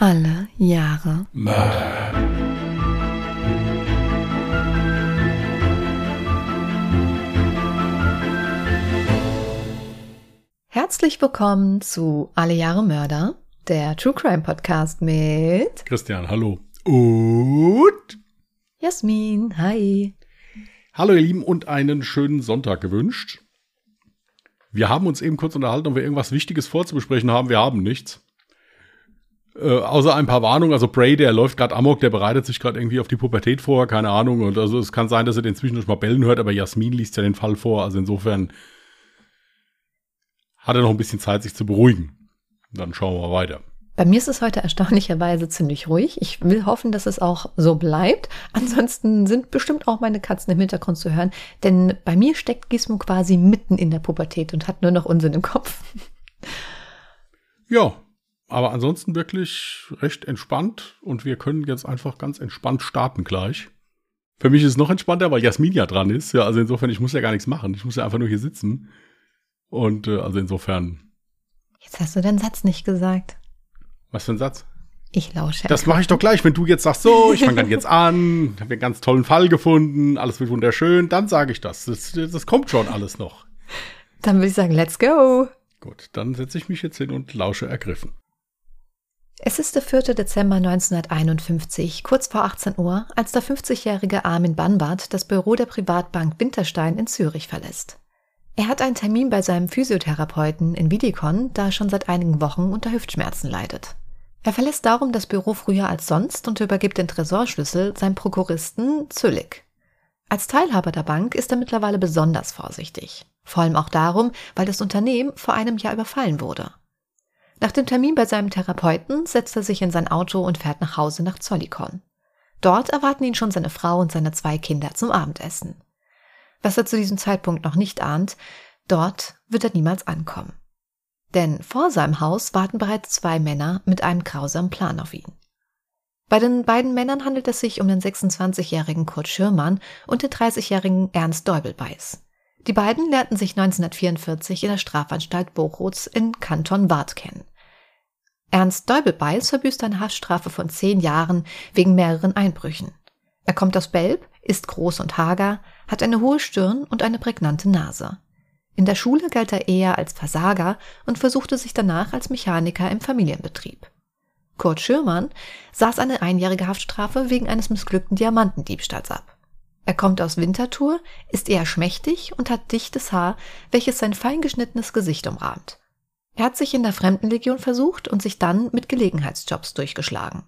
Alle Jahre Mörder. Herzlich willkommen zu Alle Jahre Mörder, der True Crime Podcast mit Christian, hallo. Und Jasmin. Hi. hallo ihr Lieben und einen schönen Sonntag gewünscht. Wir haben uns eben kurz unterhalten, ob wir irgendwas Wichtiges vorzubesprechen haben. Wir haben nichts. Äh, außer ein paar Warnungen. Also Bray, der läuft gerade amok, der bereitet sich gerade irgendwie auf die Pubertät vor, keine Ahnung. Und also es kann sein, dass er den zwischendurch mal bellen hört, aber Jasmin liest ja den Fall vor. Also insofern hat er noch ein bisschen Zeit, sich zu beruhigen. Dann schauen wir mal weiter. Bei mir ist es heute erstaunlicherweise ziemlich ruhig. Ich will hoffen, dass es auch so bleibt. Ansonsten sind bestimmt auch meine Katzen im Hintergrund zu hören, denn bei mir steckt Gizmo quasi mitten in der Pubertät und hat nur noch Unsinn im Kopf. Ja, aber ansonsten wirklich recht entspannt und wir können jetzt einfach ganz entspannt starten gleich. Für mich ist es noch entspannter, weil Jasmin ja dran ist. Ja, also insofern, ich muss ja gar nichts machen. Ich muss ja einfach nur hier sitzen. Und äh, also insofern, Jetzt hast du den Satz nicht gesagt. was für ein Satz? Ich lausche. Das mache ich doch gleich, wenn du jetzt sagst, so, ich fange dann jetzt an, habe einen ganz tollen Fall gefunden, alles wird wunderschön, dann sage ich das. das. Das kommt schon alles noch. Dann würde ich sagen, let's go. Gut, dann setze ich mich jetzt hin und lausche ergriffen. Es ist der 4. Dezember 1951, kurz vor 18 Uhr, als der 50-jährige Armin Banwart das Büro der Privatbank Winterstein in Zürich verlässt. Er hat einen Termin bei seinem Physiotherapeuten in Wiedikon, da er schon seit einigen Wochen unter Hüftschmerzen leidet. Er verlässt darum das Büro früher als sonst und übergibt den Tresorschlüssel seinem Prokuristen Züllig. Als Teilhaber der Bank ist er mittlerweile besonders vorsichtig. Vor allem auch darum, weil das Unternehmen vor einem Jahr überfallen wurde. Nach dem Termin bei seinem Therapeuten setzt er sich in sein Auto und fährt nach Hause nach Zollikon. Dort erwarten ihn schon seine Frau und seine zwei Kinder zum Abendessen. Was er zu diesem Zeitpunkt noch nicht ahnt, dort wird er niemals ankommen. Denn vor seinem Haus warten bereits zwei Männer mit einem grausamen Plan auf ihn. Bei den beiden Männern handelt es sich um den 26-jährigen Kurt Schirmann und den 30-jährigen Ernst Deubelbeiß. Die beiden lernten sich 1944 in der Strafanstalt Bochutz in Kanton Waadt kennen. Ernst Deubelbeiß verbüßt eine Haftstrafe von zehn Jahren wegen mehreren Einbrüchen. Er kommt aus Belb, ist groß und hager, hat eine hohe Stirn und eine prägnante Nase. In der Schule galt er eher als Versager und versuchte sich danach als Mechaniker im Familienbetrieb. Kurt Schürmann saß eine einjährige Haftstrafe wegen eines missglückten Diamantendiebstahls ab. Er kommt aus Winterthur, ist eher schmächtig und hat dichtes Haar, welches sein fein geschnittenes Gesicht umrahmt. Er hat sich in der Fremdenlegion versucht und sich dann mit Gelegenheitsjobs durchgeschlagen.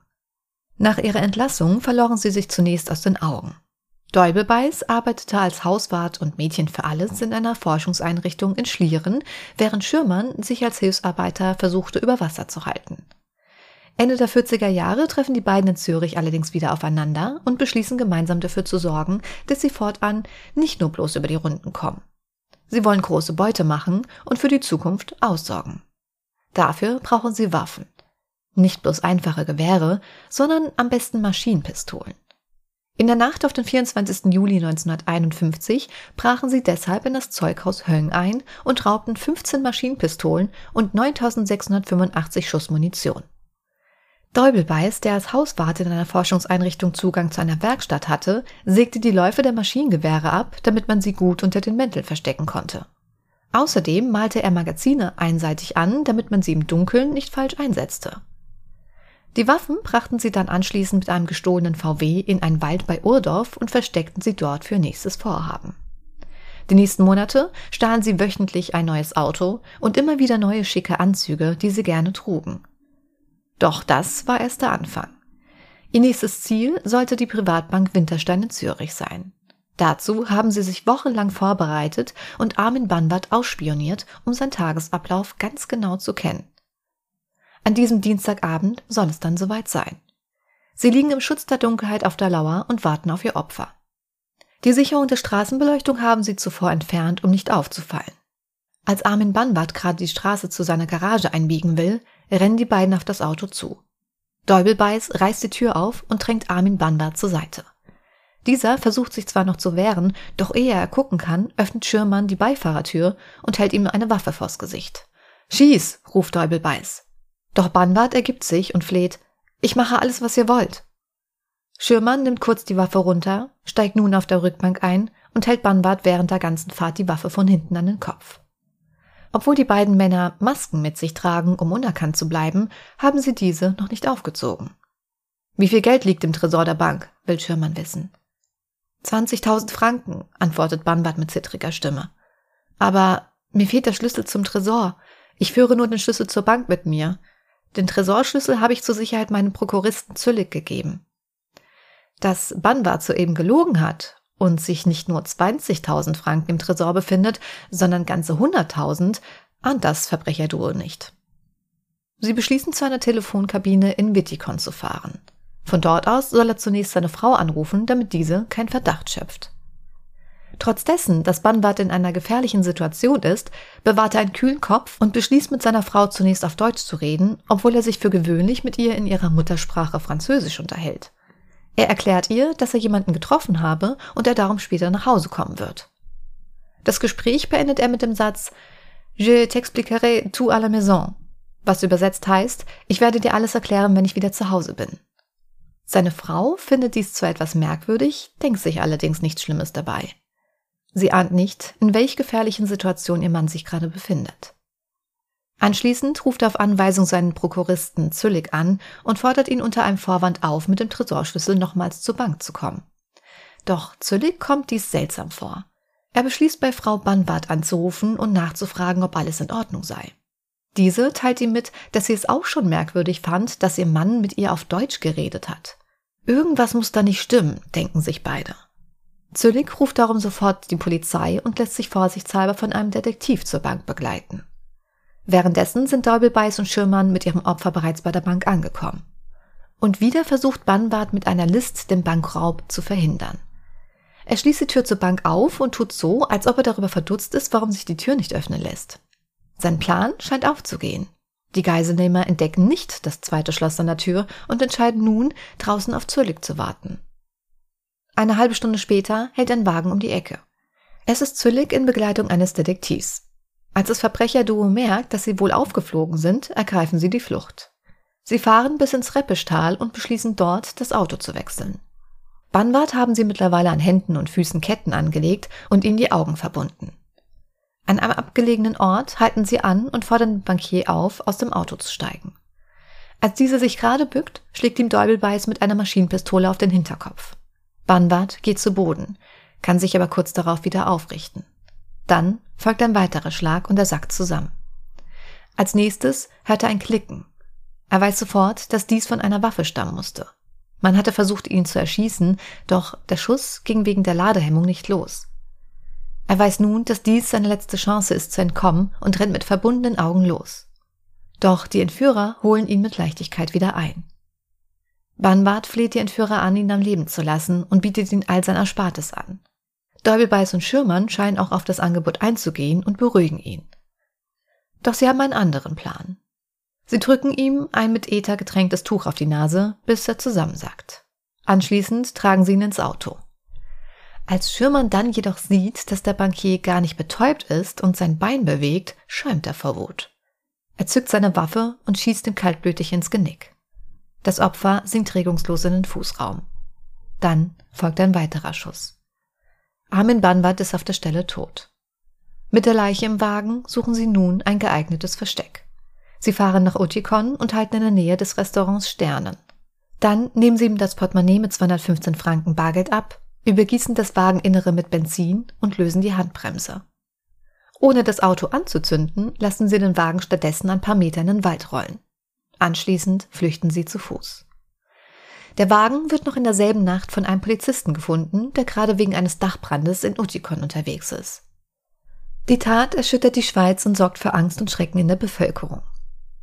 Nach ihrer Entlassung verloren sie sich zunächst aus den Augen. Deubelbeiß arbeitete als Hauswart und Mädchen für alles in einer Forschungseinrichtung in Schlieren, während Schürmann sich als Hilfsarbeiter versuchte, über Wasser zu halten. Ende der 40er Jahre treffen die beiden in Zürich allerdings wieder aufeinander und beschließen gemeinsam dafür zu sorgen, dass sie fortan nicht nur bloß über die Runden kommen. Sie wollen große Beute machen und für die Zukunft aussorgen. Dafür brauchen sie Waffen. Nicht bloß einfache Gewehre, sondern am besten Maschinenpistolen. In der Nacht auf den 24. Juli 1951 brachen sie deshalb in das Zeughaus Höng ein und raubten 15 Maschinenpistolen und 9685 Schuss Munition. Deubelbeiß, der als Hauswart in einer Forschungseinrichtung Zugang zu einer Werkstatt hatte, sägte die Läufe der Maschinengewehre ab, damit man sie gut unter den Mänteln verstecken konnte. Außerdem malte er Magazine einseitig an, damit man sie im Dunkeln nicht falsch einsetzte. Die Waffen brachten sie dann anschließend mit einem gestohlenen VW in einen Wald bei Urdorf und versteckten sie dort für nächstes Vorhaben. Die nächsten Monate stahlen sie wöchentlich ein neues Auto und immer wieder neue schicke Anzüge, die sie gerne trugen. Doch das war erst der Anfang. Ihr nächstes Ziel sollte die Privatbank Winterstein in Zürich sein. Dazu haben sie sich wochenlang vorbereitet und Armin Banwart ausspioniert, um seinen Tagesablauf ganz genau zu kennen. An diesem Dienstagabend soll es dann soweit sein. Sie liegen im Schutz der Dunkelheit auf der Lauer und warten auf ihr Opfer. Die Sicherung der Straßenbeleuchtung haben sie zuvor entfernt, um nicht aufzufallen. Als Armin Banwart gerade die Straße zu seiner Garage einbiegen will, rennen die beiden auf das Auto zu. Deubelbeiß reißt die Tür auf und drängt Armin Banwart zur Seite. Dieser versucht sich zwar noch zu wehren, doch ehe er gucken kann, öffnet Schirmann die Beifahrertür und hält ihm eine Waffe vors Gesicht. Schieß, ruft Deubelbeiß. Doch Banwart ergibt sich und fleht, Ich mache alles, was ihr wollt. Schürmann nimmt kurz die Waffe runter, steigt nun auf der Rückbank ein und hält Banwart während der ganzen Fahrt die Waffe von hinten an den Kopf. Obwohl die beiden Männer Masken mit sich tragen, um unerkannt zu bleiben, haben sie diese noch nicht aufgezogen. Wie viel Geld liegt im Tresor der Bank? will Schürmann wissen. 20.000 Franken, antwortet Banwart mit zittriger Stimme. Aber mir fehlt der Schlüssel zum Tresor. Ich führe nur den Schlüssel zur Bank mit mir. Den Tresorschlüssel habe ich zur Sicherheit meinem Prokuristen Züllig gegeben. Dass Banwart soeben gelogen hat und sich nicht nur 20.000 Franken im Tresor befindet, sondern ganze 100.000, ahnt das Verbrecherduo nicht. Sie beschließen zu einer Telefonkabine in Wittikon zu fahren. Von dort aus soll er zunächst seine Frau anrufen, damit diese keinen Verdacht schöpft. Trotz dessen, dass Banwart in einer gefährlichen Situation ist, bewahrt er einen kühlen Kopf und beschließt mit seiner Frau zunächst auf Deutsch zu reden, obwohl er sich für gewöhnlich mit ihr in ihrer Muttersprache Französisch unterhält. Er erklärt ihr, dass er jemanden getroffen habe und er darum später nach Hause kommen wird. Das Gespräch beendet er mit dem Satz Je t'expliquerai tout à la maison, was übersetzt heißt, ich werde dir alles erklären, wenn ich wieder zu Hause bin. Seine Frau findet dies zwar etwas merkwürdig, denkt sich allerdings nichts Schlimmes dabei. Sie ahnt nicht, in welch gefährlichen Situation ihr Mann sich gerade befindet. Anschließend ruft er auf Anweisung seinen Prokuristen Züllig an und fordert ihn unter einem Vorwand auf, mit dem Tresorschlüssel nochmals zur Bank zu kommen. Doch Züllig kommt dies seltsam vor. Er beschließt bei Frau Banwart anzurufen und nachzufragen, ob alles in Ordnung sei. Diese teilt ihm mit, dass sie es auch schon merkwürdig fand, dass ihr Mann mit ihr auf Deutsch geredet hat. Irgendwas muss da nicht stimmen, denken sich beide. Züllig ruft darum sofort die Polizei und lässt sich vorsichtshalber von einem Detektiv zur Bank begleiten. Währenddessen sind Däubelbeiß und Schirmann mit ihrem Opfer bereits bei der Bank angekommen. Und wieder versucht Bannwart mit einer List den Bankraub zu verhindern. Er schließt die Tür zur Bank auf und tut so, als ob er darüber verdutzt ist, warum sich die Tür nicht öffnen lässt. Sein Plan scheint aufzugehen. Die Geiselnehmer entdecken nicht das zweite Schloss an der Tür und entscheiden nun, draußen auf Zürlik zu warten. Eine halbe Stunde später hält ein Wagen um die Ecke. Es ist Züllig in Begleitung eines Detektivs. Als das Verbrecherduo merkt, dass sie wohl aufgeflogen sind, ergreifen sie die Flucht. Sie fahren bis ins Reppischtal und beschließen dort, das Auto zu wechseln. Banwart haben sie mittlerweile an Händen und Füßen Ketten angelegt und ihnen die Augen verbunden. An einem abgelegenen Ort halten sie an und fordern den Bankier auf, aus dem Auto zu steigen. Als dieser sich gerade bückt, schlägt ihm Däubelbeiß mit einer Maschinenpistole auf den Hinterkopf. Banwart geht zu Boden, kann sich aber kurz darauf wieder aufrichten. Dann folgt ein weiterer Schlag und er sackt zusammen. Als nächstes hört er ein Klicken. Er weiß sofort, dass dies von einer Waffe stammen musste. Man hatte versucht, ihn zu erschießen, doch der Schuss ging wegen der Ladehemmung nicht los. Er weiß nun, dass dies seine letzte Chance ist zu entkommen und rennt mit verbundenen Augen los. Doch die Entführer holen ihn mit Leichtigkeit wieder ein. Banwart fleht die Entführer an, ihn am Leben zu lassen und bietet ihn all sein Erspartes an. Däubelbeiß und Schürmann scheinen auch auf das Angebot einzugehen und beruhigen ihn. Doch sie haben einen anderen Plan. Sie drücken ihm ein mit Ether getränktes Tuch auf die Nase, bis er zusammensackt. Anschließend tragen sie ihn ins Auto. Als Schürmann dann jedoch sieht, dass der Bankier gar nicht betäubt ist und sein Bein bewegt, schäumt er vor Wut. Er zückt seine Waffe und schießt ihm kaltblütig ins Genick. Das Opfer sinkt regungslos in den Fußraum. Dann folgt ein weiterer Schuss. Armin Banwart ist auf der Stelle tot. Mit der Leiche im Wagen suchen sie nun ein geeignetes Versteck. Sie fahren nach Otikon und halten in der Nähe des Restaurants Sternen. Dann nehmen sie ihm das Portemonnaie mit 215 Franken Bargeld ab, übergießen das Wageninnere mit Benzin und lösen die Handbremse. Ohne das Auto anzuzünden, lassen sie den Wagen stattdessen ein paar Meter in den Wald rollen. Anschließend flüchten sie zu Fuß. Der Wagen wird noch in derselben Nacht von einem Polizisten gefunden, der gerade wegen eines Dachbrandes in Utikon unterwegs ist. Die Tat erschüttert die Schweiz und sorgt für Angst und Schrecken in der Bevölkerung.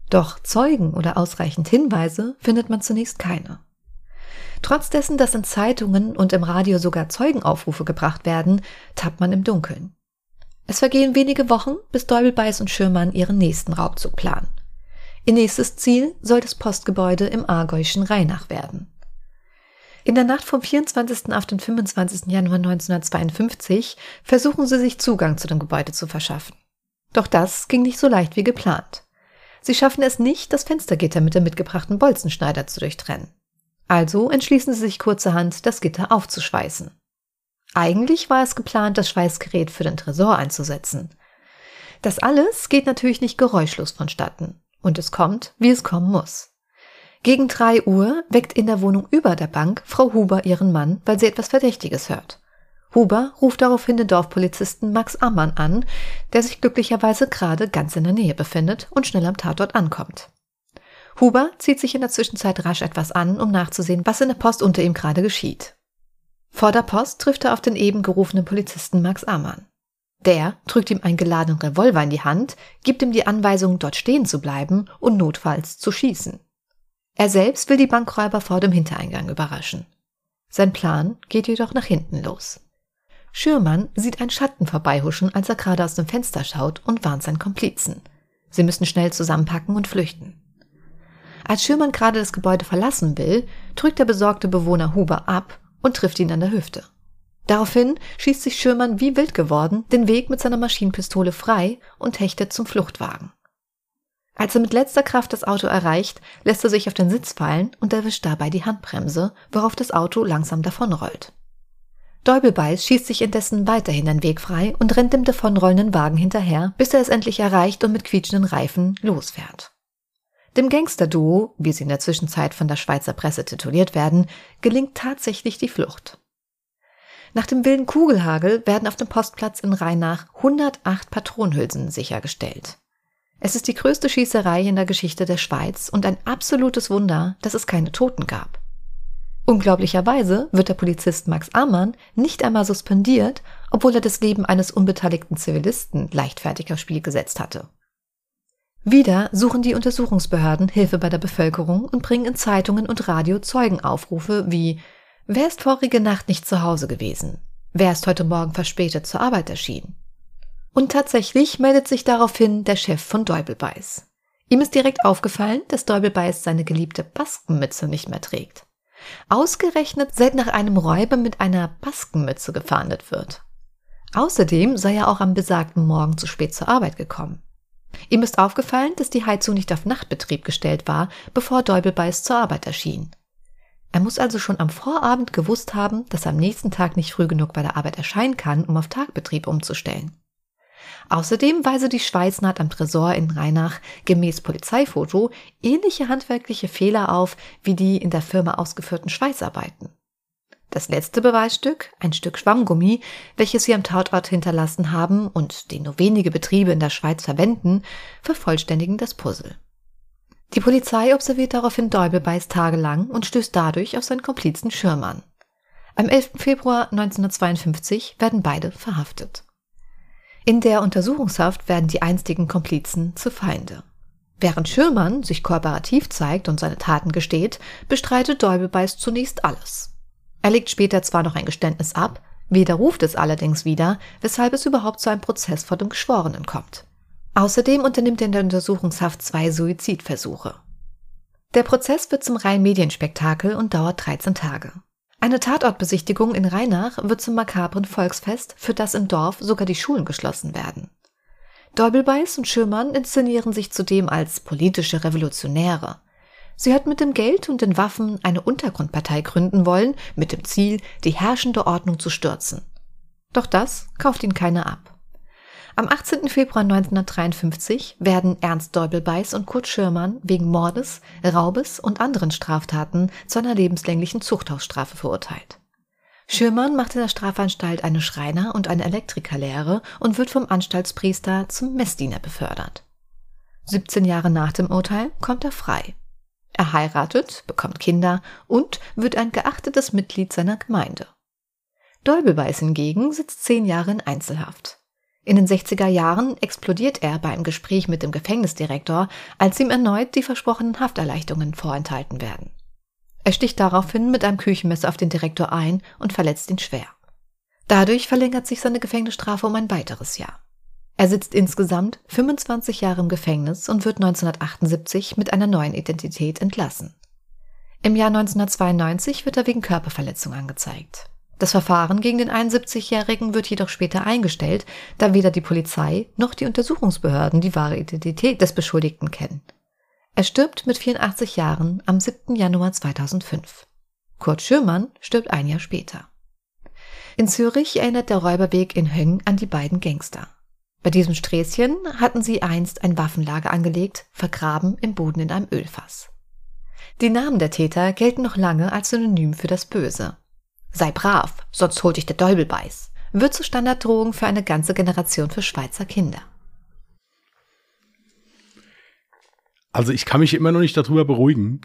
Doch Zeugen oder ausreichend Hinweise findet man zunächst keine. Trotz dessen, dass in Zeitungen und im Radio sogar Zeugenaufrufe gebracht werden, tappt man im Dunkeln. Es vergehen wenige Wochen, bis Däubelbeiß und Schürmann ihren nächsten Raubzug planen. Ihr nächstes Ziel soll das Postgebäude im aargäuischen Rheinach werden. In der Nacht vom 24. auf den 25. Januar 1952 versuchen sie sich Zugang zu dem Gebäude zu verschaffen. Doch das ging nicht so leicht wie geplant. Sie schaffen es nicht, das Fenstergitter mit dem mitgebrachten Bolzenschneider zu durchtrennen. Also entschließen sie sich kurzerhand, das Gitter aufzuschweißen. Eigentlich war es geplant, das Schweißgerät für den Tresor einzusetzen. Das alles geht natürlich nicht geräuschlos vonstatten. Und es kommt, wie es kommen muss. Gegen drei Uhr weckt in der Wohnung über der Bank Frau Huber ihren Mann, weil sie etwas Verdächtiges hört. Huber ruft daraufhin den Dorfpolizisten Max Ammann an, der sich glücklicherweise gerade ganz in der Nähe befindet und schnell am Tatort ankommt. Huber zieht sich in der Zwischenzeit rasch etwas an, um nachzusehen, was in der Post unter ihm gerade geschieht. Vor der Post trifft er auf den eben gerufenen Polizisten Max Ammann. Der drückt ihm einen geladenen Revolver in die Hand, gibt ihm die Anweisung, dort stehen zu bleiben und notfalls zu schießen. Er selbst will die Bankräuber vor dem Hintereingang überraschen. Sein Plan geht jedoch nach hinten los. Schürmann sieht einen Schatten vorbeihuschen, als er gerade aus dem Fenster schaut und warnt seinen Komplizen. Sie müssen schnell zusammenpacken und flüchten. Als Schürmann gerade das Gebäude verlassen will, drückt der besorgte Bewohner Huber ab und trifft ihn an der Hüfte. Daraufhin schießt sich Schürmann wie wild geworden den Weg mit seiner Maschinenpistole frei und hechtet zum Fluchtwagen. Als er mit letzter Kraft das Auto erreicht, lässt er sich auf den Sitz fallen und erwischt dabei die Handbremse, worauf das Auto langsam davonrollt. Däubelbeiß schießt sich indessen weiterhin den Weg frei und rennt dem davonrollenden Wagen hinterher, bis er es endlich erreicht und mit quietschenden Reifen losfährt. Dem Gangsterduo, wie sie in der Zwischenzeit von der Schweizer Presse tituliert werden, gelingt tatsächlich die Flucht. Nach dem wilden Kugelhagel werden auf dem Postplatz in Rheinach 108 Patronenhülsen sichergestellt. Es ist die größte Schießerei in der Geschichte der Schweiz und ein absolutes Wunder, dass es keine Toten gab. Unglaublicherweise wird der Polizist Max Amann nicht einmal suspendiert, obwohl er das Leben eines unbeteiligten Zivilisten leichtfertig aufs Spiel gesetzt hatte. Wieder suchen die Untersuchungsbehörden Hilfe bei der Bevölkerung und bringen in Zeitungen und Radio Zeugenaufrufe wie Wer ist vorige Nacht nicht zu Hause gewesen? Wer ist heute Morgen verspätet zur Arbeit erschienen? Und tatsächlich meldet sich daraufhin der Chef von Däubelbeiß. Ihm ist direkt aufgefallen, dass Däubelbeiß seine geliebte Baskenmütze nicht mehr trägt. Ausgerechnet seit nach einem Räuber mit einer Baskenmütze gefahndet wird. Außerdem sei er auch am besagten Morgen zu spät zur Arbeit gekommen. Ihm ist aufgefallen, dass die Heizung nicht auf Nachtbetrieb gestellt war, bevor Däubelbeiß zur Arbeit erschien. Er muss also schon am Vorabend gewusst haben, dass er am nächsten Tag nicht früh genug bei der Arbeit erscheinen kann, um auf Tagbetrieb umzustellen. Außerdem weise die Schweißnaht am Tresor in Rheinach gemäß Polizeifoto ähnliche handwerkliche Fehler auf wie die in der Firma ausgeführten Schweißarbeiten. Das letzte Beweisstück, ein Stück Schwammgummi, welches sie am Tatort hinterlassen haben und den nur wenige Betriebe in der Schweiz verwenden, vervollständigen das Puzzle. Die Polizei observiert daraufhin Däubelbeiß tagelang und stößt dadurch auf seinen Komplizen Schirmann. Am 11. Februar 1952 werden beide verhaftet. In der Untersuchungshaft werden die einstigen Komplizen zu Feinde. Während Schürmann sich kooperativ zeigt und seine Taten gesteht, bestreitet Däubelbeiß zunächst alles. Er legt später zwar noch ein Geständnis ab, widerruft es allerdings wieder, weshalb es überhaupt zu einem Prozess vor dem Geschworenen kommt. Außerdem unternimmt er in der Untersuchungshaft zwei Suizidversuche. Der Prozess wird zum reinen Medienspektakel und dauert 13 Tage. Eine Tatortbesichtigung in Rheinach wird zum makabren Volksfest, für das im Dorf sogar die Schulen geschlossen werden. Dorbelbeiß und Schürmann inszenieren sich zudem als politische Revolutionäre. Sie hat mit dem Geld und den Waffen eine Untergrundpartei gründen wollen, mit dem Ziel, die herrschende Ordnung zu stürzen. Doch das kauft ihnen keiner ab. Am 18. Februar 1953 werden Ernst Deubelbeiß und Kurt Schirmann wegen Mordes, Raubes und anderen Straftaten zu einer lebenslänglichen Zuchthausstrafe verurteilt. Schirmann macht in der Strafanstalt eine Schreiner- und eine Elektrikerlehre und wird vom Anstaltspriester zum Messdiener befördert. 17 Jahre nach dem Urteil kommt er frei. Er heiratet, bekommt Kinder und wird ein geachtetes Mitglied seiner Gemeinde. Dolbelbeiß hingegen sitzt zehn Jahre in Einzelhaft. In den 60er Jahren explodiert er beim Gespräch mit dem Gefängnisdirektor, als ihm erneut die versprochenen Hafterleichterungen vorenthalten werden. Er sticht daraufhin mit einem Küchenmesser auf den Direktor ein und verletzt ihn schwer. Dadurch verlängert sich seine Gefängnisstrafe um ein weiteres Jahr. Er sitzt insgesamt 25 Jahre im Gefängnis und wird 1978 mit einer neuen Identität entlassen. Im Jahr 1992 wird er wegen Körperverletzung angezeigt. Das Verfahren gegen den 71-Jährigen wird jedoch später eingestellt, da weder die Polizei noch die Untersuchungsbehörden die wahre Identität des Beschuldigten kennen. Er stirbt mit 84 Jahren am 7. Januar 2005. Kurt Schürmann stirbt ein Jahr später. In Zürich erinnert der Räuberweg in Höng an die beiden Gangster. Bei diesem Sträßchen hatten sie einst ein Waffenlager angelegt, vergraben im Boden in einem Ölfass. Die Namen der Täter gelten noch lange als Synonym für das Böse. Sei brav, sonst holt dich der Däubel beiß, wird zur Standarddrohung für eine ganze Generation für Schweizer Kinder. Also ich kann mich immer noch nicht darüber beruhigen,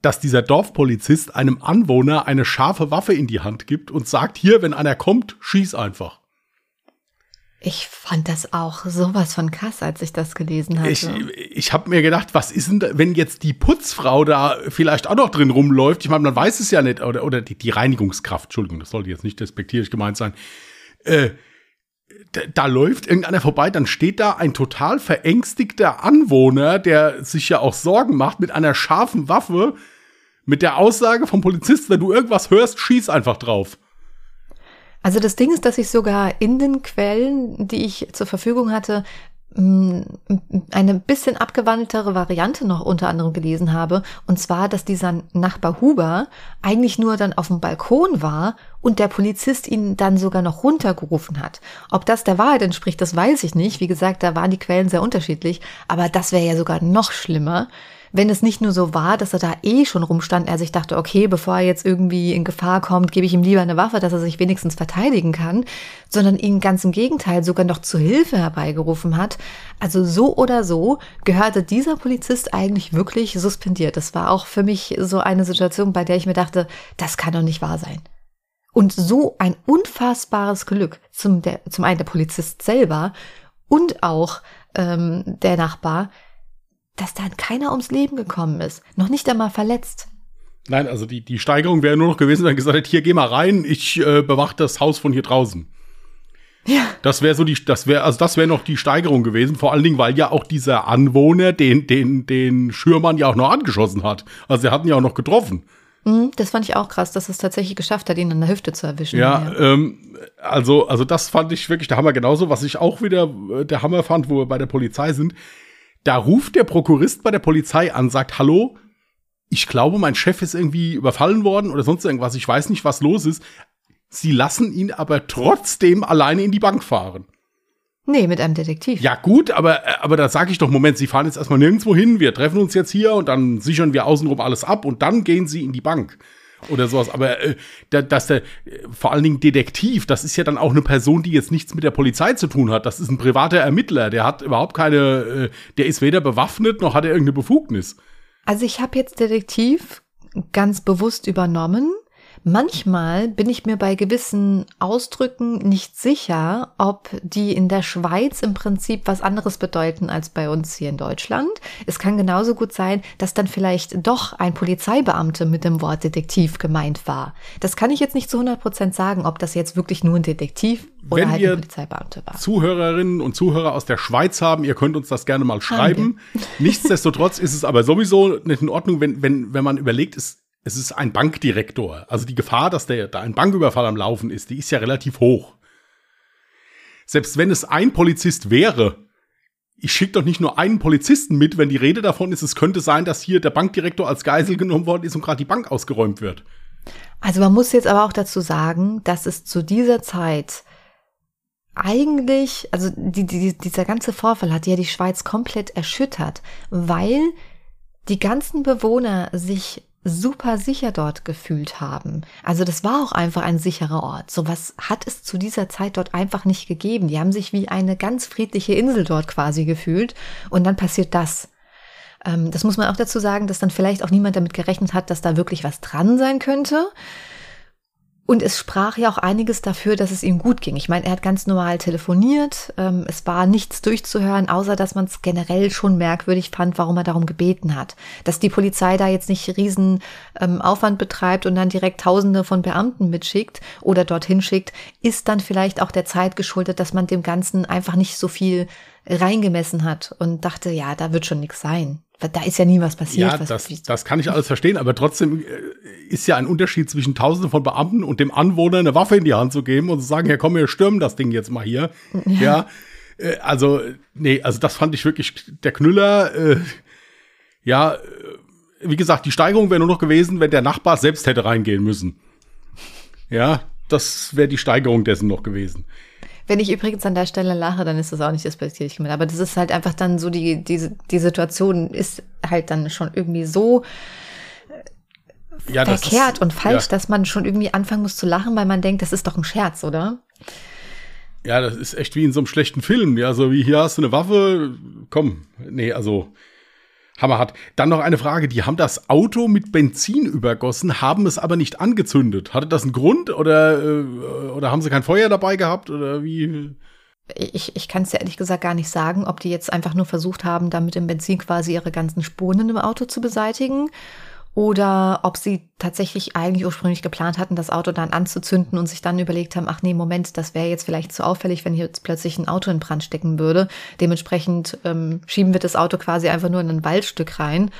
dass dieser Dorfpolizist einem Anwohner eine scharfe Waffe in die Hand gibt und sagt, hier, wenn einer kommt, schieß einfach. Ich fand das auch sowas von krass, als ich das gelesen hatte. Ich, ich habe mir gedacht, was ist denn, da, wenn jetzt die Putzfrau da vielleicht auch noch drin rumläuft? Ich meine, man weiß es ja nicht. Oder, oder die, die Reinigungskraft, Entschuldigung, das sollte jetzt nicht despektierlich gemeint sein. Äh, da, da läuft irgendeiner vorbei, dann steht da ein total verängstigter Anwohner, der sich ja auch Sorgen macht, mit einer scharfen Waffe, mit der Aussage vom Polizisten, wenn du irgendwas hörst, schieß einfach drauf. Also das Ding ist, dass ich sogar in den Quellen, die ich zur Verfügung hatte, mm, eine bisschen abgewandeltere Variante noch unter anderem gelesen habe. Und zwar, dass dieser Nachbar Huber eigentlich nur dann auf dem Balkon war und der Polizist ihn dann sogar noch runtergerufen hat. Ob das der Wahrheit entspricht, das weiß ich nicht. Wie gesagt, da waren die Quellen sehr unterschiedlich. Aber das wäre ja sogar noch schlimmer wenn es nicht nur so war, dass er da eh schon rumstand, er sich dachte, okay, bevor er jetzt irgendwie in Gefahr kommt, gebe ich ihm lieber eine Waffe, dass er sich wenigstens verteidigen kann, sondern ihn ganz im Gegenteil sogar noch zu Hilfe herbeigerufen hat. Also so oder so gehörte dieser Polizist eigentlich wirklich suspendiert. Das war auch für mich so eine Situation, bei der ich mir dachte, das kann doch nicht wahr sein. Und so ein unfassbares Glück, zum, der, zum einen der Polizist selber und auch ähm, der Nachbar, dass dann keiner ums Leben gekommen ist. Noch nicht einmal verletzt. Nein, also die, die Steigerung wäre nur noch gewesen, wenn er gesagt hätte, hier geh mal rein, ich äh, bewache das Haus von hier draußen. Ja. Das wäre so die, das wäre, also das wäre noch die Steigerung gewesen, vor allen Dingen, weil ja auch dieser Anwohner den, den, den Schürmann ja auch noch angeschossen hat. Also er hat ihn ja auch noch getroffen. Mhm, das fand ich auch krass, dass es tatsächlich geschafft hat, ihn an der Hüfte zu erwischen. Ja, ja. Ähm, also, also das fand ich wirklich der Hammer genauso. Was ich auch wieder äh, der Hammer fand, wo wir bei der Polizei sind, da ruft der Prokurist bei der Polizei an, sagt, hallo, ich glaube, mein Chef ist irgendwie überfallen worden oder sonst irgendwas. Ich weiß nicht, was los ist. Sie lassen ihn aber trotzdem alleine in die Bank fahren. Nee, mit einem Detektiv. Ja, gut, aber, aber da sage ich doch, Moment, Sie fahren jetzt erstmal nirgendwo hin, wir treffen uns jetzt hier und dann sichern wir außenrum alles ab und dann gehen Sie in die Bank oder sowas. Aber äh, dass der vor allen Dingen Detektiv, das ist ja dann auch eine Person, die jetzt nichts mit der Polizei zu tun hat. Das ist ein privater Ermittler. Der hat überhaupt keine, äh, der ist weder bewaffnet noch hat er irgendeine Befugnis. Also ich habe jetzt Detektiv ganz bewusst übernommen, Manchmal bin ich mir bei gewissen Ausdrücken nicht sicher, ob die in der Schweiz im Prinzip was anderes bedeuten als bei uns hier in Deutschland. Es kann genauso gut sein, dass dann vielleicht doch ein Polizeibeamte mit dem Wort Detektiv gemeint war. Das kann ich jetzt nicht zu 100 Prozent sagen, ob das jetzt wirklich nur ein Detektiv oder Wenn halt ein Polizeibeamte war. Zuhörerinnen und Zuhörer aus der Schweiz haben, ihr könnt uns das gerne mal schreiben. Nichtsdestotrotz ist es aber sowieso nicht in Ordnung, wenn, wenn, wenn man überlegt, es es ist ein Bankdirektor. Also die Gefahr, dass der, da ein Banküberfall am Laufen ist, die ist ja relativ hoch. Selbst wenn es ein Polizist wäre, ich schicke doch nicht nur einen Polizisten mit, wenn die Rede davon ist, es könnte sein, dass hier der Bankdirektor als Geisel genommen worden ist und gerade die Bank ausgeräumt wird. Also man muss jetzt aber auch dazu sagen, dass es zu dieser Zeit eigentlich, also die, die, dieser ganze Vorfall hat ja die Schweiz komplett erschüttert, weil die ganzen Bewohner sich super sicher dort gefühlt haben. Also das war auch einfach ein sicherer Ort. Sowas hat es zu dieser Zeit dort einfach nicht gegeben. Die haben sich wie eine ganz friedliche Insel dort quasi gefühlt und dann passiert das. Ähm, das muss man auch dazu sagen, dass dann vielleicht auch niemand damit gerechnet hat, dass da wirklich was dran sein könnte. Und es sprach ja auch einiges dafür, dass es ihm gut ging. Ich meine, er hat ganz normal telefoniert. Ähm, es war nichts durchzuhören, außer dass man es generell schon merkwürdig fand, warum er darum gebeten hat. Dass die Polizei da jetzt nicht riesen ähm, Aufwand betreibt und dann direkt Tausende von Beamten mitschickt oder dorthin schickt, ist dann vielleicht auch der Zeit geschuldet, dass man dem Ganzen einfach nicht so viel reingemessen hat und dachte, ja, da wird schon nichts sein. Da ist ja nie was passiert. Ja, was, das, das kann ich alles verstehen, aber trotzdem äh, ist ja ein Unterschied zwischen Tausenden von Beamten und dem Anwohner eine Waffe in die Hand zu geben und zu sagen, ja komm, wir stürmen das Ding jetzt mal hier. Ja. ja äh, also, nee, also das fand ich wirklich der Knüller. Äh, ja, äh, wie gesagt, die Steigerung wäre nur noch gewesen, wenn der Nachbar selbst hätte reingehen müssen. Ja, das wäre die Steigerung dessen noch gewesen. Wenn ich übrigens an der Stelle lache, dann ist das auch nicht respektierlich gemeint. Aber das ist halt einfach dann so, die, die, die Situation ist halt dann schon irgendwie so äh, ja, verkehrt ist, und falsch, ja. dass man schon irgendwie anfangen muss zu lachen, weil man denkt, das ist doch ein Scherz, oder? Ja, das ist echt wie in so einem schlechten Film. Ja, so wie hier hast du eine Waffe, komm. Nee, also hammerhart. Dann noch eine Frage, die haben das Auto mit Benzin übergossen, haben es aber nicht angezündet. Hatte das einen Grund oder, äh, oder haben sie kein Feuer dabei gehabt oder wie? Ich, ich kann es ja ehrlich gesagt gar nicht sagen, ob die jetzt einfach nur versucht haben, damit im Benzin quasi ihre ganzen Spuren im Auto zu beseitigen oder ob sie tatsächlich eigentlich ursprünglich geplant hatten, das Auto dann anzuzünden und sich dann überlegt haben, ach nee, Moment, das wäre jetzt vielleicht zu auffällig, wenn hier jetzt plötzlich ein Auto in Brand stecken würde. Dementsprechend ähm, schieben wir das Auto quasi einfach nur in ein Waldstück rein.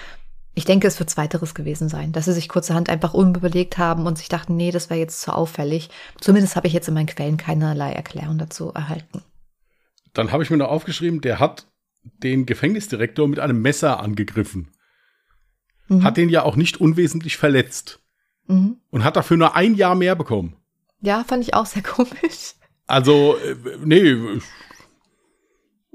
Ich denke, es wird zweiteres gewesen sein, dass sie sich kurzerhand einfach unüberlegt haben und sich dachten, nee, das wäre jetzt zu auffällig. Zumindest habe ich jetzt in meinen Quellen keinerlei Erklärung dazu erhalten. Dann habe ich mir noch aufgeschrieben, der hat den Gefängnisdirektor mit einem Messer angegriffen mhm. hat den ja auch nicht unwesentlich verletzt. Mhm. Und hat dafür nur ein Jahr mehr bekommen. Ja, fand ich auch sehr komisch. Also, äh, nee,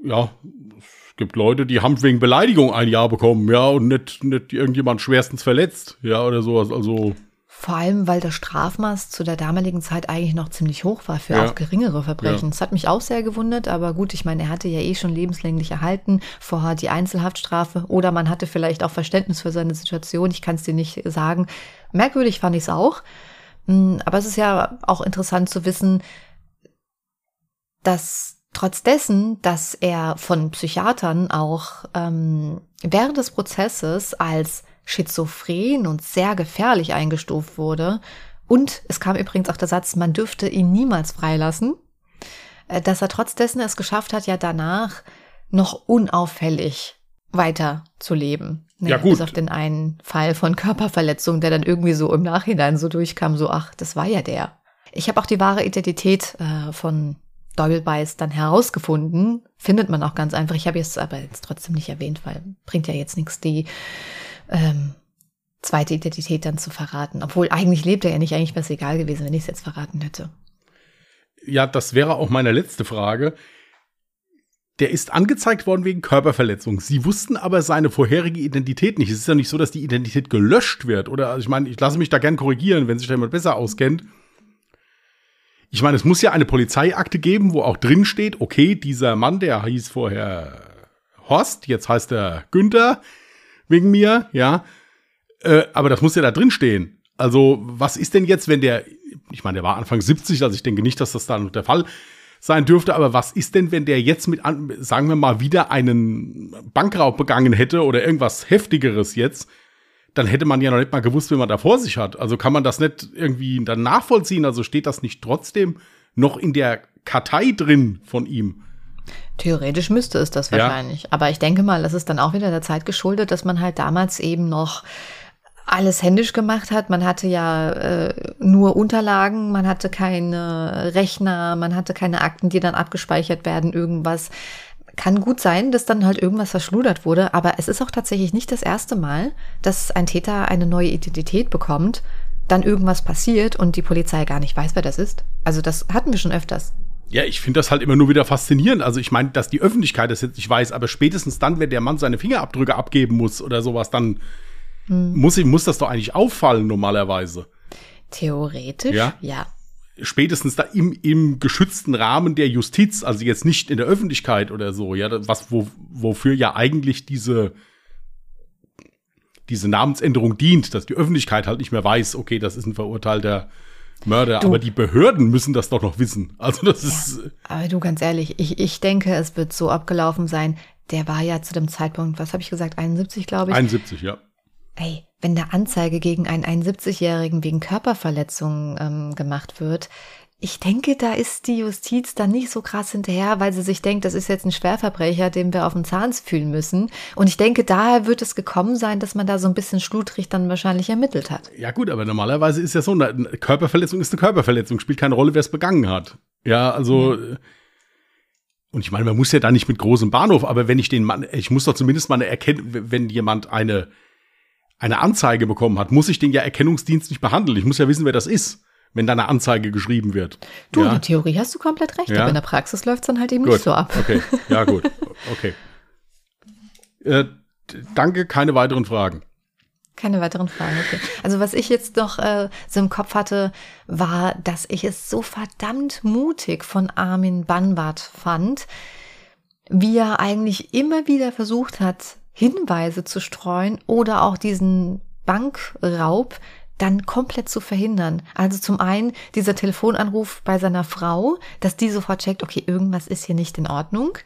ja, es gibt Leute, die haben wegen Beleidigung ein Jahr bekommen, ja, und nicht, nicht irgendjemand schwerstens verletzt, ja, oder sowas, also. Vor allem, weil das Strafmaß zu der damaligen Zeit eigentlich noch ziemlich hoch war für ja. auch geringere Verbrechen. Ja. Das hat mich auch sehr gewundert, aber gut, ich meine, er hatte ja eh schon lebenslänglich erhalten, vorher die Einzelhaftstrafe oder man hatte vielleicht auch Verständnis für seine Situation. Ich kann es dir nicht sagen. Merkwürdig fand ich es auch. Hm, aber es ist ja auch interessant zu wissen, dass trotz dessen, dass er von Psychiatern auch ähm, während des Prozesses als schizophren und sehr gefährlich eingestuft wurde. Und es kam übrigens auch der Satz, man dürfte ihn niemals freilassen, äh, dass er trotz dessen es geschafft hat, ja danach noch unauffällig weiter zu leben. Nee, ja, gut. Bis auf den einen Fall von Körperverletzung, der dann irgendwie so im Nachhinein so durchkam, so, ach, das war ja der. Ich habe auch die wahre Identität äh, von Doppelbeiß dann herausgefunden. Findet man auch ganz einfach. Ich habe es aber jetzt trotzdem nicht erwähnt, weil bringt ja jetzt nichts. Die ähm, zweite Identität dann zu verraten. Obwohl eigentlich lebt er ja nicht, eigentlich wäre es egal gewesen, wenn ich es jetzt verraten hätte. Ja, das wäre auch meine letzte Frage. Der ist angezeigt worden wegen Körperverletzung. Sie wussten aber seine vorherige Identität nicht. Es ist ja nicht so, dass die Identität gelöscht wird. Oder also ich meine, ich lasse mich da gern korrigieren, wenn sich da jemand besser auskennt. Ich meine, es muss ja eine Polizeiakte geben, wo auch drin steht, okay, dieser Mann, der hieß vorher Horst, jetzt heißt er Günther, wegen mir, ja. Äh, aber das muss ja da drin stehen. Also, was ist denn jetzt, wenn der, ich meine, der war Anfang 70, also ich denke nicht, dass das dann der Fall sein dürfte, aber was ist denn, wenn der jetzt mit, sagen wir mal, wieder einen Bankraub begangen hätte oder irgendwas Heftigeres jetzt? Dann hätte man ja noch nicht mal gewusst, wie man da vor sich hat. Also kann man das nicht irgendwie dann nachvollziehen? Also steht das nicht trotzdem noch in der Kartei drin von ihm? Theoretisch müsste es das wahrscheinlich. Ja. Aber ich denke mal, das ist dann auch wieder der Zeit geschuldet, dass man halt damals eben noch alles händisch gemacht hat. Man hatte ja äh, nur Unterlagen, man hatte keine Rechner, man hatte keine Akten, die dann abgespeichert werden, irgendwas. Kann gut sein, dass dann halt irgendwas verschludert wurde, aber es ist auch tatsächlich nicht das erste Mal, dass ein Täter eine neue Identität bekommt, dann irgendwas passiert und die Polizei gar nicht weiß, wer das ist. Also das hatten wir schon öfters. Ja, ich finde das halt immer nur wieder faszinierend. Also ich meine, dass die Öffentlichkeit das jetzt nicht weiß, aber spätestens dann, wenn der Mann seine Fingerabdrücke abgeben muss oder sowas, dann hm. muss, muss das doch eigentlich auffallen normalerweise. Theoretisch, ja. ja. Spätestens da im, im geschützten Rahmen der Justiz, also jetzt nicht in der Öffentlichkeit oder so, ja, was, wo, wofür ja eigentlich diese, diese Namensänderung dient, dass die Öffentlichkeit halt nicht mehr weiß, okay, das ist ein verurteilter Mörder, du, aber die Behörden müssen das doch noch wissen. Also das ja, ist. Aber du, ganz ehrlich, ich, ich denke, es wird so abgelaufen sein. Der war ja zu dem Zeitpunkt, was habe ich gesagt, 71, glaube ich. 71, ja. Ey, wenn da Anzeige gegen einen 71-Jährigen wegen Körperverletzung ähm, gemacht wird, ich denke, da ist die Justiz dann nicht so krass hinterher, weil sie sich denkt, das ist jetzt ein Schwerverbrecher, dem wir auf den Zahn fühlen müssen. Und ich denke, daher wird es gekommen sein, dass man da so ein bisschen schludrig dann wahrscheinlich ermittelt hat. Ja gut, aber normalerweise ist ja so, eine Körperverletzung ist eine Körperverletzung, spielt keine Rolle, wer es begangen hat. Ja, also ja. und ich meine, man muss ja da nicht mit großem Bahnhof, aber wenn ich den Mann, ich muss doch zumindest mal eine erkennen, wenn jemand eine eine Anzeige bekommen hat, muss ich den ja erkennungsdienstlich behandeln. Ich muss ja wissen, wer das ist wenn da eine Anzeige geschrieben wird. Du, ja. in der Theorie hast du komplett recht, ja. aber in der Praxis läuft es dann halt eben gut. nicht so ab. Okay, ja gut, okay. Äh, danke, keine weiteren Fragen. Keine weiteren Fragen, okay. Also was ich jetzt noch äh, so im Kopf hatte, war, dass ich es so verdammt mutig von Armin Banbart fand, wie er eigentlich immer wieder versucht hat, Hinweise zu streuen oder auch diesen Bankraub dann komplett zu verhindern. Also zum einen dieser Telefonanruf bei seiner Frau, dass die sofort checkt, okay, irgendwas ist hier nicht in Ordnung.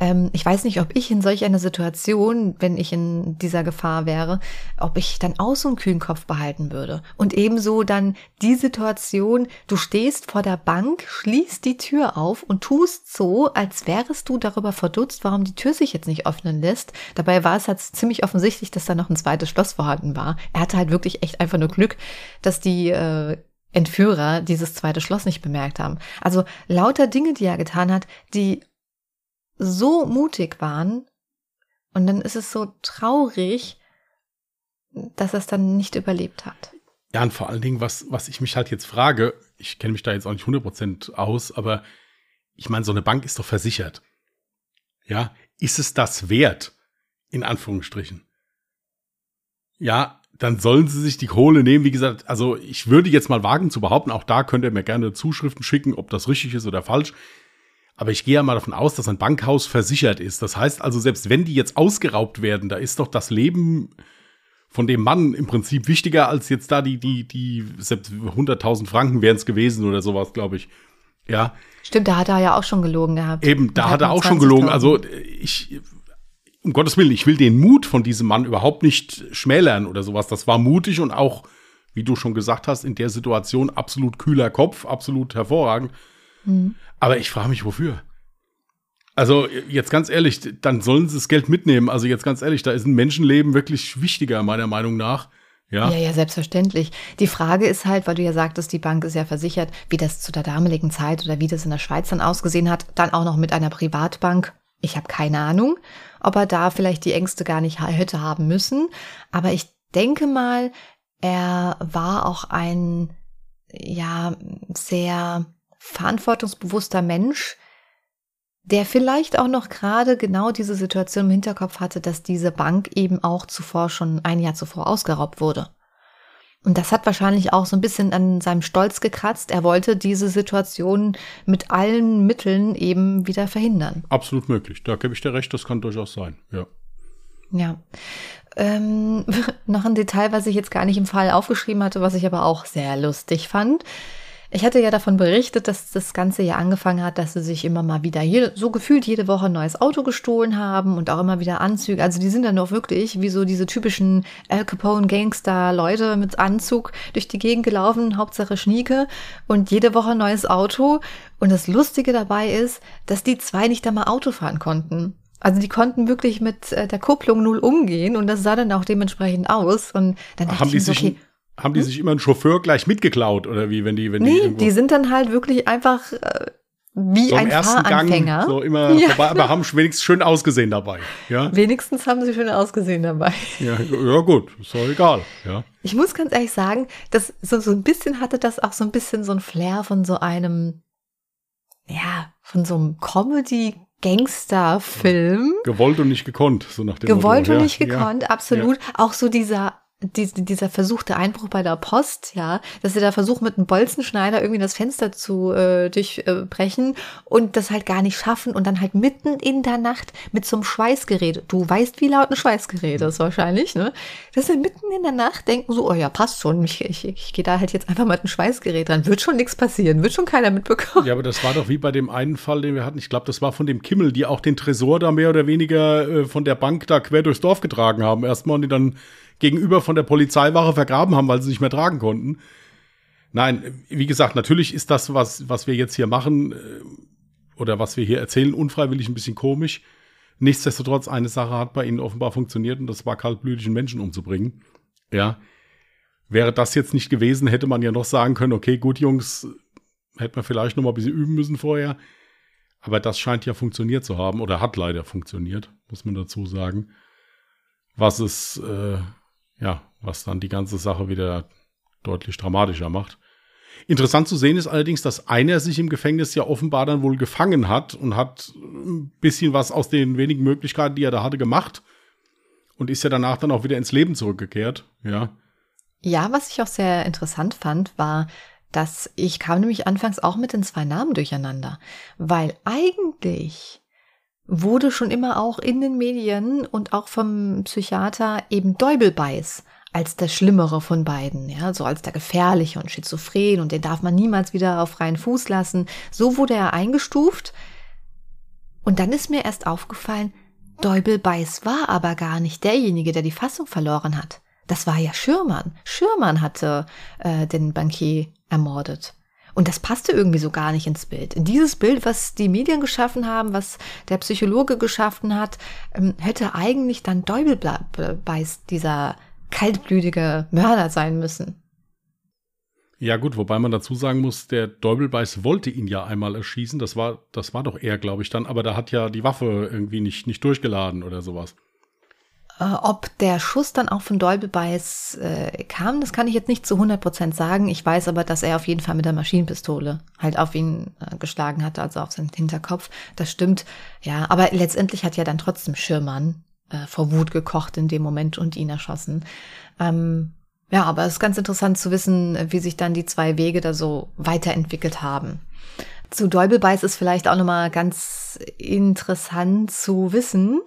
Ähm, ich weiß nicht, ob ich in solch einer Situation, wenn ich in dieser Gefahr wäre, ob ich dann auch so einen kühlen Kopf behalten würde. Und ebenso dann die Situation, du stehst vor der Bank, schließt die Tür auf und tust so, als wärest du darüber verdutzt, warum die Tür sich jetzt nicht öffnen lässt. Dabei war es halt ziemlich offensichtlich, dass da noch ein zweites Schloss vorhanden war. Er hatte halt wirklich echt einfach nur Glück, dass die äh, Entführer dieses zweite Schloss nicht bemerkt haben. Also lauter Dinge, die er getan hat, die so mutig waren. Und dann ist es so traurig, dass es dann nicht überlebt hat. Ja, und vor allen Dingen, was, was ich mich halt jetzt frage, ich kenne mich da jetzt auch nicht 100% aus, aber ich meine, so eine Bank ist doch versichert. Ja, ist es das wert? In Anführungsstrichen. Ja, dann sollen sie sich die Kohle nehmen. Wie gesagt, also ich würde jetzt mal wagen zu behaupten, auch da könnt ihr mir gerne Zuschriften schicken, ob das richtig ist oder falsch. Aber ich gehe ja mal davon aus, dass ein Bankhaus versichert ist. Das heißt also, selbst wenn die jetzt ausgeraubt werden, da ist doch das Leben von dem Mann im Prinzip wichtiger als jetzt da die, die, die, selbst 100.000 Franken wären es gewesen oder sowas, glaube ich. Ja. Stimmt, da hat er ja auch schon gelogen gehabt. Eben, da hat er auch schon gelogen. Also ich, um Gottes Willen, ich will den Mut von diesem Mann überhaupt nicht schmälern oder sowas. Das war mutig und auch, wie du schon gesagt hast, in der Situation absolut kühler Kopf, absolut hervorragend. Mhm. Aber ich frage mich, wofür? Also jetzt ganz ehrlich, dann sollen sie das Geld mitnehmen. Also jetzt ganz ehrlich, da ist ein Menschenleben wirklich wichtiger, meiner Meinung nach. Ja. ja, ja, selbstverständlich. Die Frage ist halt, weil du ja sagtest, die Bank ist ja versichert, wie das zu der damaligen Zeit oder wie das in der Schweiz dann ausgesehen hat, dann auch noch mit einer Privatbank. Ich habe keine Ahnung, ob er da vielleicht die Ängste gar nicht hätte haben müssen. Aber ich denke mal, er war auch ein, ja, sehr verantwortungsbewusster Mensch, der vielleicht auch noch gerade genau diese Situation im Hinterkopf hatte, dass diese Bank eben auch zuvor schon ein Jahr zuvor ausgeraubt wurde. Und das hat wahrscheinlich auch so ein bisschen an seinem Stolz gekratzt. Er wollte diese Situation mit allen Mitteln eben wieder verhindern. Absolut möglich. Da gebe ich dir recht, das kann durchaus sein, ja. Ja. Ähm, noch ein Detail, was ich jetzt gar nicht im Fall aufgeschrieben hatte, was ich aber auch sehr lustig fand. Ich hatte ja davon berichtet, dass das Ganze ja angefangen hat, dass sie sich immer mal wieder jede, so gefühlt jede Woche ein neues Auto gestohlen haben und auch immer wieder Anzüge. Also die sind dann auch wirklich wie so diese typischen Al Capone Gangster Leute mit Anzug durch die Gegend gelaufen, Hauptsache Schnieke und jede Woche ein neues Auto. Und das Lustige dabei ist, dass die zwei nicht einmal Auto fahren konnten. Also die konnten wirklich mit äh, der Kupplung null umgehen und das sah dann auch dementsprechend aus. Und dann dachte haben ich mir, okay, haben die hm? sich immer einen Chauffeur gleich mitgeklaut oder wie, wenn die, wenn nee, die, die sind dann halt wirklich einfach äh, wie so ein Fahranfänger. Gang, so immer ja, vorbei, aber haben wenigstens schön ausgesehen dabei. Ja? Wenigstens haben sie schön ausgesehen dabei. Ja, ja gut, ist doch egal. Ja. Ich muss ganz ehrlich sagen, dass so, so ein bisschen hatte das auch so ein bisschen so ein Flair von so einem, ja, von so einem Comedy Gangster-Film. Gewollt und nicht gekonnt, so nach dem Gewollt Motto. und nicht gekonnt, ja, absolut. Ja. Auch so dieser dieser versuchte Einbruch bei der Post, ja, dass sie da versuchen, mit einem Bolzenschneider irgendwie das Fenster zu äh, durchbrechen und das halt gar nicht schaffen und dann halt mitten in der Nacht mit so einem Schweißgerät. Du weißt, wie laut ein Schweißgerät ist wahrscheinlich, ne? Dass sie mitten in der Nacht denken so, oh ja, passt schon, ich, ich, ich gehe da halt jetzt einfach mit einem Schweißgerät dran. Wird schon nichts passieren, wird schon keiner mitbekommen. Ja, aber das war doch wie bei dem einen Fall, den wir hatten. Ich glaube, das war von dem Kimmel, die auch den Tresor da mehr oder weniger äh, von der Bank da quer durchs Dorf getragen haben. Erstmal und die dann gegenüber von der Polizeiwache vergraben haben, weil sie nicht mehr tragen konnten. Nein, wie gesagt, natürlich ist das, was, was wir jetzt hier machen äh, oder was wir hier erzählen, unfreiwillig ein bisschen komisch. Nichtsdestotrotz, eine Sache hat bei ihnen offenbar funktioniert und das war kaltblütigen Menschen umzubringen. Ja. Wäre das jetzt nicht gewesen, hätte man ja noch sagen können, okay, gut, Jungs, hätte man vielleicht noch mal ein bisschen üben müssen vorher. Aber das scheint ja funktioniert zu haben oder hat leider funktioniert, muss man dazu sagen. Was es, äh, ja, was dann die ganze Sache wieder deutlich dramatischer macht. Interessant zu sehen ist allerdings, dass einer sich im Gefängnis ja offenbar dann wohl gefangen hat und hat ein bisschen was aus den wenigen Möglichkeiten, die er da hatte, gemacht und ist ja danach dann auch wieder ins Leben zurückgekehrt, ja. Ja, was ich auch sehr interessant fand, war, dass ich kam nämlich anfangs auch mit den zwei Namen durcheinander, weil eigentlich wurde schon immer auch in den Medien und auch vom Psychiater eben Däubelbeiß als der Schlimmere von beiden, ja, so als der Gefährliche und Schizophren und den darf man niemals wieder auf freien Fuß lassen. So wurde er eingestuft. Und dann ist mir erst aufgefallen, Däubel Beiß war aber gar nicht derjenige, der die Fassung verloren hat. Das war ja Schürmann. Schürmann hatte äh, den Bankier ermordet. Und das passte irgendwie so gar nicht ins Bild. In dieses Bild, was die Medien geschaffen haben, was der Psychologe geschaffen hat, ähm, hätte eigentlich dann Däubelbeiß dieser kaltblütige Mörder sein müssen. Ja gut, wobei man dazu sagen muss, der Däubelbeiß wollte ihn ja einmal erschießen. Das war, das war doch er, glaube ich, dann. Aber da hat ja die Waffe irgendwie nicht, nicht durchgeladen oder sowas. Äh, ob der Schuss dann auch von Däubelbeiß äh, kam, das kann ich jetzt nicht zu 100% sagen. Ich weiß aber, dass er auf jeden Fall mit der Maschinenpistole halt auf ihn äh, geschlagen hatte, also auf seinen Hinterkopf. Das stimmt. Ja, aber letztendlich hat ja dann trotzdem Schirmann äh, vor Wut gekocht in dem Moment und ihn erschossen. Ähm, ja, aber es ist ganz interessant zu wissen, wie sich dann die zwei Wege da so weiterentwickelt haben. Zu Däubelbeiß ist vielleicht auch nochmal ganz interessant zu wissen,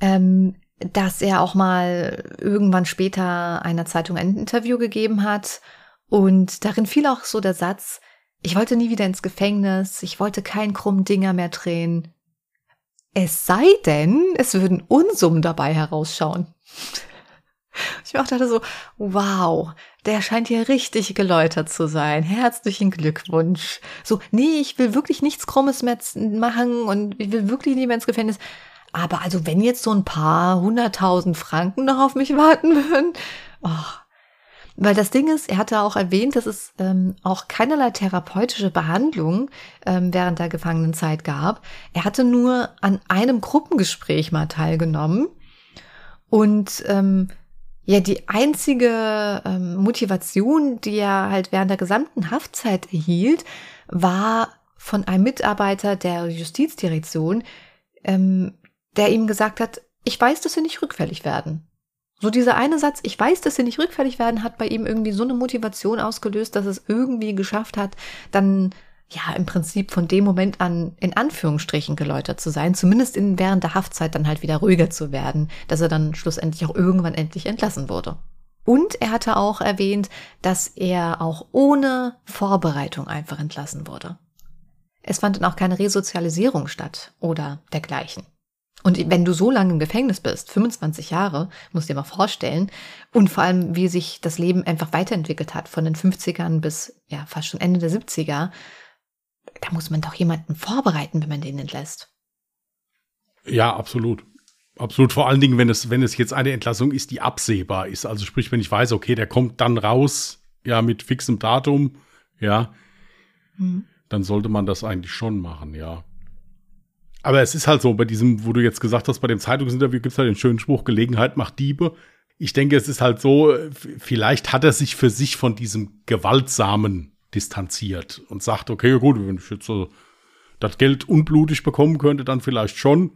ähm, dass er auch mal irgendwann später einer Zeitung ein Interview gegeben hat und darin fiel auch so der Satz, ich wollte nie wieder ins Gefängnis, ich wollte kein krumm Dinger mehr drehen, es sei denn, es würden Unsummen dabei herausschauen. Ich dachte so, wow, der scheint hier richtig geläutert zu sein. Herzlichen Glückwunsch. So, nee, ich will wirklich nichts Krummes mehr machen und ich will wirklich nicht mehr ins Gefängnis. Aber also, wenn jetzt so ein paar hunderttausend Franken noch auf mich warten würden, oh, weil das Ding ist, er hatte auch erwähnt, dass es ähm, auch keinerlei therapeutische Behandlung ähm, während der Gefangenenzeit gab. Er hatte nur an einem Gruppengespräch mal teilgenommen. Und ähm, ja, die einzige ähm, Motivation, die er halt während der gesamten Haftzeit erhielt, war von einem Mitarbeiter der Justizdirektion, ähm, der ihm gesagt hat, ich weiß, dass Sie nicht rückfällig werden. So dieser eine Satz, ich weiß, dass sie nicht rückfällig werden, hat bei ihm irgendwie so eine Motivation ausgelöst, dass es irgendwie geschafft hat, dann ja im Prinzip von dem Moment an in Anführungsstrichen geläutert zu sein, zumindest in, während der Haftzeit dann halt wieder ruhiger zu werden, dass er dann schlussendlich auch irgendwann endlich entlassen wurde. Und er hatte auch erwähnt, dass er auch ohne Vorbereitung einfach entlassen wurde. Es fand dann auch keine Resozialisierung statt oder dergleichen. Und wenn du so lange im Gefängnis bist, 25 Jahre, musst du dir mal vorstellen, und vor allem, wie sich das Leben einfach weiterentwickelt hat, von den 50ern bis ja fast schon Ende der 70er, da muss man doch jemanden vorbereiten, wenn man den entlässt. Ja, absolut. Absolut. Vor allen Dingen, wenn es, wenn es jetzt eine Entlassung ist, die absehbar ist. Also sprich, wenn ich weiß, okay, der kommt dann raus, ja, mit fixem Datum, ja, hm. dann sollte man das eigentlich schon machen, ja. Aber es ist halt so, bei diesem, wo du jetzt gesagt hast, bei dem Zeitungsinterview gibt es halt den schönen Spruch, Gelegenheit macht Diebe. Ich denke, es ist halt so, vielleicht hat er sich für sich von diesem Gewaltsamen distanziert und sagt, okay, gut, wenn ich jetzt so das Geld unblutig bekommen könnte, dann vielleicht schon.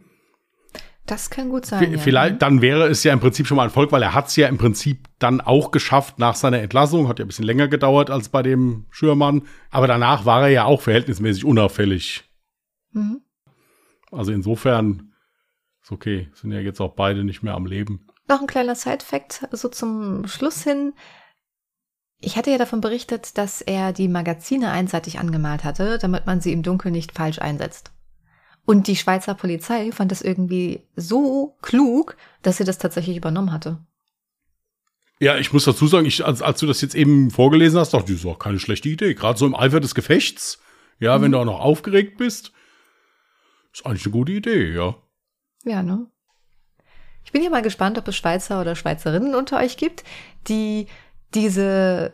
Das kann gut sein. V vielleicht, ja. dann wäre es ja im Prinzip schon mal ein Erfolg, weil er hat es ja im Prinzip dann auch geschafft nach seiner Entlassung. Hat ja ein bisschen länger gedauert als bei dem Schürmann. Aber danach war er ja auch verhältnismäßig unauffällig. Mhm. Also insofern ist okay, sind ja jetzt auch beide nicht mehr am Leben. Noch ein kleiner Side-Fact, so zum Schluss hin. Ich hatte ja davon berichtet, dass er die Magazine einseitig angemalt hatte, damit man sie im Dunkeln nicht falsch einsetzt. Und die Schweizer Polizei fand das irgendwie so klug, dass sie das tatsächlich übernommen hatte. Ja, ich muss dazu sagen, ich, als, als du das jetzt eben vorgelesen hast, dachte ich, das ist auch keine schlechte Idee. Gerade so im Eifer des Gefechts, ja, mhm. wenn du auch noch aufgeregt bist, ist eigentlich eine gute Idee, ja. Ja, ne? Ich bin ja mal gespannt, ob es Schweizer oder Schweizerinnen unter euch gibt, die diese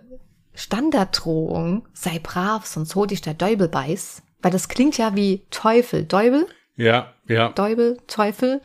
Standarddrohung, sei brav, sonst hol dich der Däubel beiß, weil das klingt ja wie Teufel. Däubel? Ja, ja. Däubel, Teufel.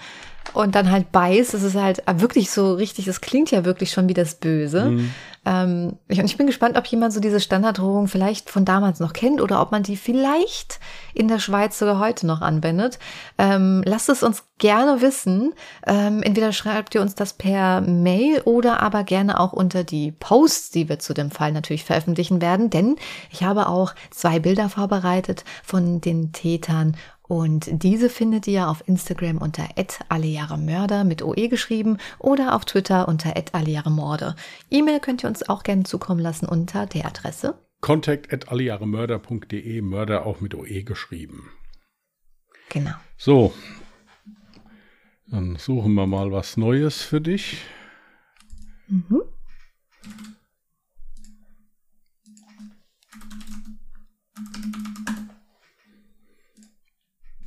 Und dann halt beiß, das ist halt wirklich so richtig, das klingt ja wirklich schon wie das Böse. Mhm. Ähm, ich, und ich bin gespannt, ob jemand so diese Standarddrohung vielleicht von damals noch kennt oder ob man die vielleicht in der Schweiz sogar heute noch anwendet. Ähm, lasst es uns gerne wissen. Ähm, entweder schreibt ihr uns das per Mail oder aber gerne auch unter die Posts, die wir zu dem Fall natürlich veröffentlichen werden, denn ich habe auch zwei Bilder vorbereitet von den Tätern und diese findet ihr auf Instagram unter @allejahremörder mit OE geschrieben oder auf Twitter unter @allejahremorde. E-Mail könnt ihr uns auch gerne zukommen lassen unter der Adresse contact allejahremörder.de, Mörder auch mit OE geschrieben. Genau. So. Dann suchen wir mal was Neues für dich. Mhm.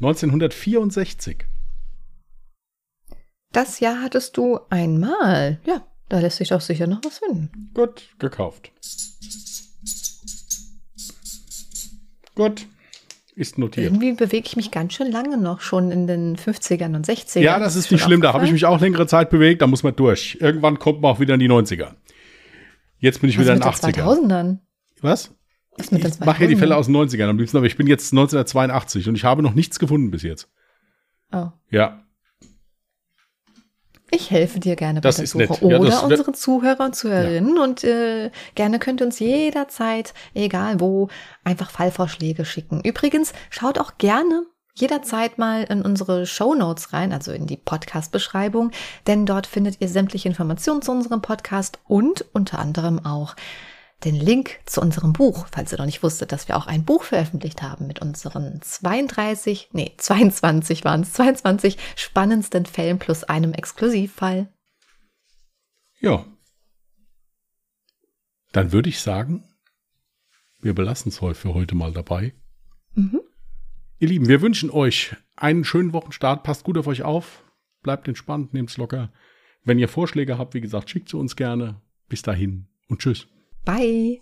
1964. Das Jahr hattest du einmal. Ja, da lässt sich doch sicher noch was finden. Gut, gekauft. Gut, ist notiert. Irgendwie bewege ich mich ganz schön lange noch schon in den 50ern und 60ern. Ja, das ist, ist nicht schlimm. Da habe ich mich auch längere Zeit bewegt. Da muss man durch. Irgendwann kommt man auch wieder in die 90er. Jetzt bin ich was wieder in den 80ern. 2000ern? Was? Ich mache ja die Fälle aus den 90ern am liebsten, aber ich bin jetzt 1982 und ich habe noch nichts gefunden bis jetzt. Oh. Ja. Ich helfe dir gerne das bei der Suche. Ja, Oder unsere Zuhörer und Zuhörerinnen. Ja. Und äh, gerne könnt ihr uns jederzeit, egal wo, einfach Fallvorschläge schicken. Übrigens, schaut auch gerne jederzeit mal in unsere Show Notes rein, also in die Podcast-Beschreibung, denn dort findet ihr sämtliche Informationen zu unserem Podcast und unter anderem auch den Link zu unserem Buch, falls ihr noch nicht wusstet, dass wir auch ein Buch veröffentlicht haben mit unseren 32, nee, 22 waren es, 22 spannendsten Fällen plus einem Exklusivfall. Ja. Dann würde ich sagen, wir belassen es heute für heute mal dabei. Mhm. Ihr Lieben, wir wünschen euch einen schönen Wochenstart. Passt gut auf euch auf. Bleibt entspannt, nehmt es locker. Wenn ihr Vorschläge habt, wie gesagt, schickt sie uns gerne. Bis dahin und tschüss. Bye.